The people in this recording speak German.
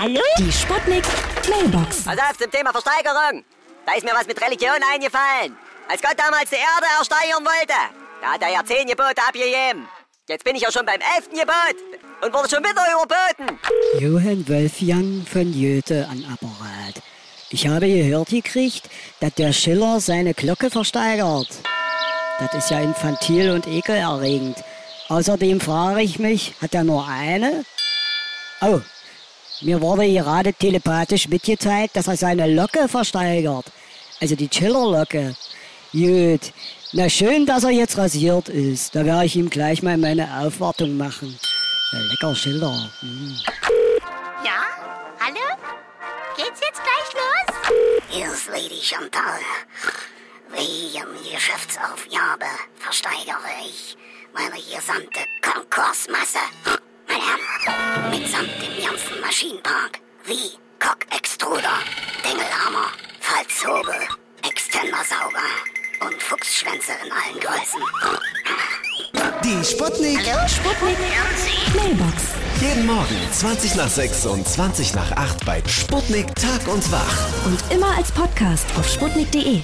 Hallo? Die Sputnik Mailbox. Pass auf zum Thema Versteigerung. Da ist mir was mit Religion eingefallen. Als Gott damals die Erde ersteigern wollte, da hat er ja zehn Gebote abgegeben. Jetzt bin ich ja schon beim elften Gebot und wurde schon wieder überboten. Johann Wolfgang von Goethe an Apparat. Ich habe gehört gekriegt, dass der Schiller seine Glocke versteigert. Das ist ja infantil und ekelerregend. Außerdem frage ich mich, hat er nur eine? Oh, mir wurde gerade telepathisch mitgeteilt, dass er seine Locke versteigert. Also die Chillerlocke. Gut, na schön, dass er jetzt rasiert ist. Da werde ich ihm gleich mal meine Aufwartung machen. Ja, lecker Schiller. Mm. Ja? Hallo? Geht's jetzt gleich los? Hier ist Lady Chantal. Wegen Geschäftsaufgabe versteigere ich meine gesamte Konkursmasse. Herren, mitsamt dem ganzen Maschinenpark, wie Kock-Extruder, Dingelhammer, Falzhobel, Extendersauger und Fuchsschwänze in allen Größen. Die Sputnik. Sputnik Mailbox. Jeden Morgen 20 nach 6 und 20 nach 8 bei Sputnik Tag und Wach. Und immer als Podcast auf sputnik.de.